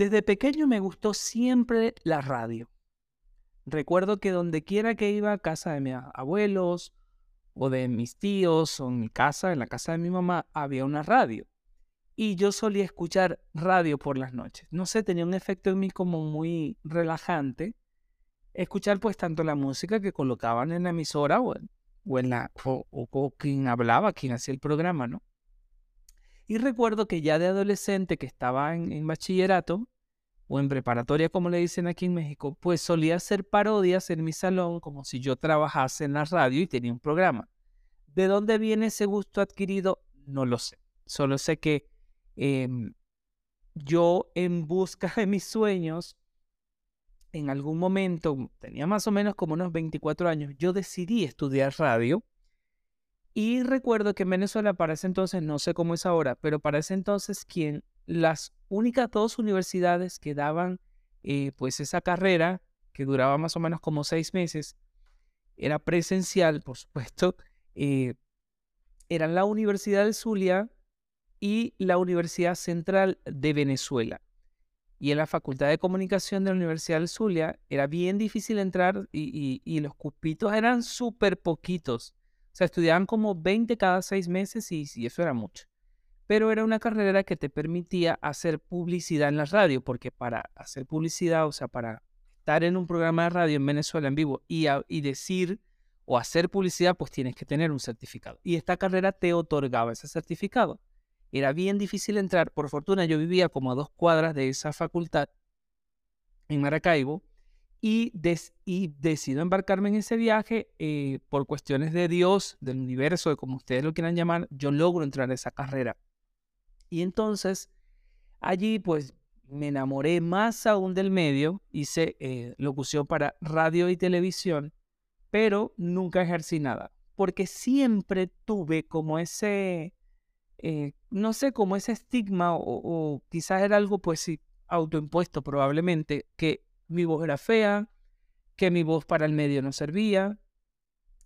Desde pequeño me gustó siempre la radio. Recuerdo que donde quiera que iba a casa de mis abuelos o de mis tíos o en mi casa, en la casa de mi mamá, había una radio. Y yo solía escuchar radio por las noches. No sé, tenía un efecto en mí como muy relajante. Escuchar pues tanto la música que colocaban en la emisora o, en la, o quien hablaba, quien hacía el programa, ¿no? Y recuerdo que ya de adolescente que estaba en, bachillerato o en preparatoria, como le dicen aquí en México, pues solía hacer parodias en mi salón como si yo trabajase en la radio y tenía un programa. ¿De dónde viene ese gusto adquirido? No lo sé. Solo sé que em, yo en busca de mis sueños, en algún momento, tenía más o menos como unos 24 años, yo decidí estudiar radio y recuerdo que en Venezuela para ese entonces, no sé cómo es ahora, pero para ese entonces quien las únicas dos universidades que daban eh, pues esa carrera, que duraba más o menos como seis meses, era presencial, por supuesto, eh, eran la Universidad de Zulia y la Universidad Central de Venezuela. Y en la Facultad de Comunicación de la Universidad del Zulia era bien difícil entrar y, y los cupitos eran súper poquitos. O sea, estudiaban como 20 cada seis meses y, eso era mucho. Pero era una carrera que te permitía hacer publicidad en la radio, porque para hacer publicidad, o sea, para estar en un programa de radio en Venezuela en vivo y, y decir o hacer publicidad, pues tienes que tener un certificado. Y esta carrera te otorgaba ese certificado. Era bien difícil entrar. Por fortuna, yo vivía como a dos cuadras de esa facultad en Maracaibo y, decido embarcarme en ese viaje eh, por cuestiones de Dios, del universo, de como ustedes lo quieran llamar, yo logro entrar a esa carrera. Y entonces allí pues me enamoré más aún del medio, hice eh, locución para radio y televisión, pero nunca ejercí nada, porque siempre tuve como ese, eh, no sé, como ese estigma o, o quizás era algo pues sí, autoimpuesto probablemente, que mi voz era fea, que mi voz para el medio no servía,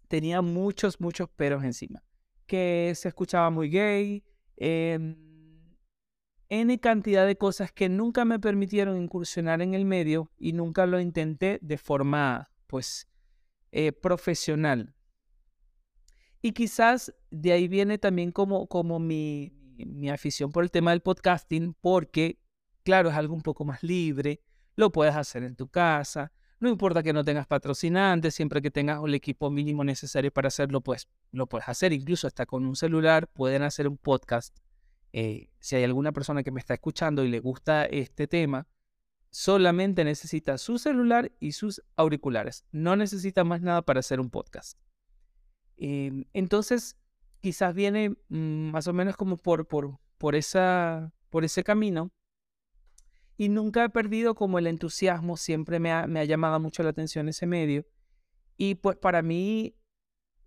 tenía muchos, muchos peros encima, que se escuchaba muy gay, eh, N cantidad de cosas que nunca me permitieron incursionar en el medio y nunca lo intenté de forma, pues, eh, profesional. Y quizás de ahí viene también como, como mi, mi afición por el tema del podcasting, porque, claro, es algo un poco más libre, lo puedes hacer en tu casa. No importa que no tengas patrocinantes, siempre que tengas el equipo mínimo necesario para hacerlo, pues lo puedes hacer. Incluso hasta con un celular pueden hacer un podcast. Eh, si hay alguna persona que me está escuchando y le gusta este tema, solamente necesita su celular y sus auriculares. No necesita más nada para hacer un podcast. Em, entonces, quizás viene mm, más o menos como por, por, por, esa, por ese camino y nunca he perdido como el entusiasmo, siempre me ha, llamado mucho la atención ese medio. Y pues para mí,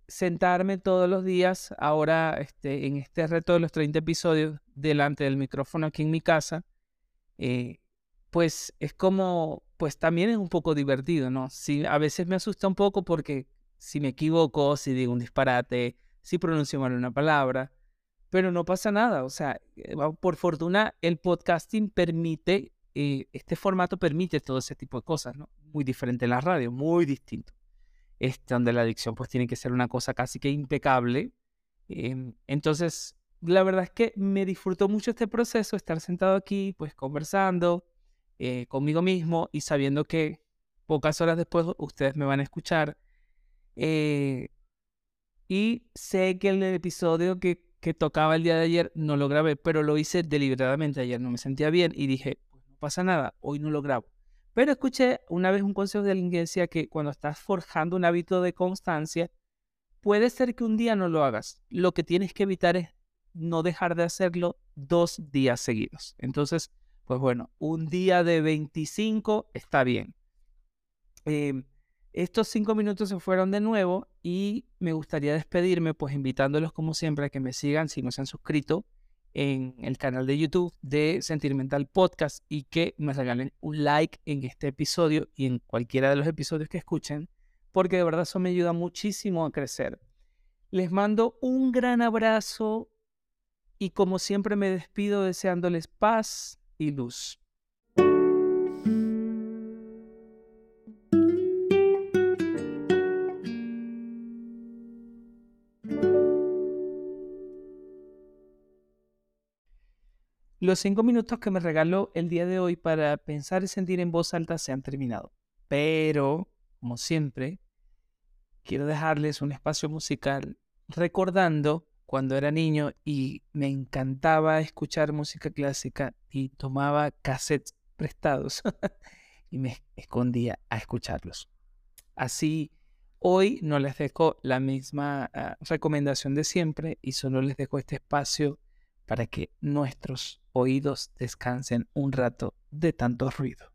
sentarme todos los días, ahora este, en este reto de los 30 episodios, delante del micrófono aquí en mi casa, eh, pues es como, pues también es un poco divertido, ¿no? Sí, a veces me asusta un poco porque si me equivoco, si digo un disparate, si pronuncio mal una palabra, pero no pasa nada, o sea, eh, por fortuna el podcasting permite eh, este formato permite todo ese tipo de cosas, ¿no? Muy diferente en la radio, muy distinto. Este, donde la adicción pues tiene que ser una cosa casi que impecable. Em, entonces, la verdad es que me disfrutó mucho este proceso, estar sentado aquí, pues conversando eh, conmigo mismo y sabiendo que pocas horas después ustedes me van a escuchar. Eh, y sé que el episodio que, que tocaba el día de ayer no lo grabé, pero lo hice deliberadamente ayer, no me sentía bien y dije, pasa nada, hoy no lo grabo. Pero escuché una vez un consejo de alguien que cuando estás forjando un hábito de constancia, puede ser que un día no lo hagas. Lo que tienes que evitar es no dejar de hacerlo dos días seguidos. Entonces, pues bueno, un día de 25 está bien. Em, estos cinco minutos se fueron de nuevo y me gustaría despedirme, pues invitándolos como siempre a que me sigan si no se han suscrito en el canal de YouTube de Sentimental Podcast y que me regalen un like en este episodio y en cualquiera de los episodios que escuchen, porque de verdad eso me ayuda muchísimo a crecer. Les mando un gran abrazo y como siempre me despido deseándoles paz y luz. Los cinco minutos que me regaló el día de hoy para pensar y sentir en voz alta se han terminado. Pero, como siempre, quiero dejarles un espacio musical recordando cuando era niño y me encantaba escuchar música clásica y tomaba cassettes prestados y me escondía a escucharlos. Así, hoy no les dejo la misma ah, recomendación de siempre y solo les dejo este espacio para que nuestros oídos descansen un rato de tanto ruido.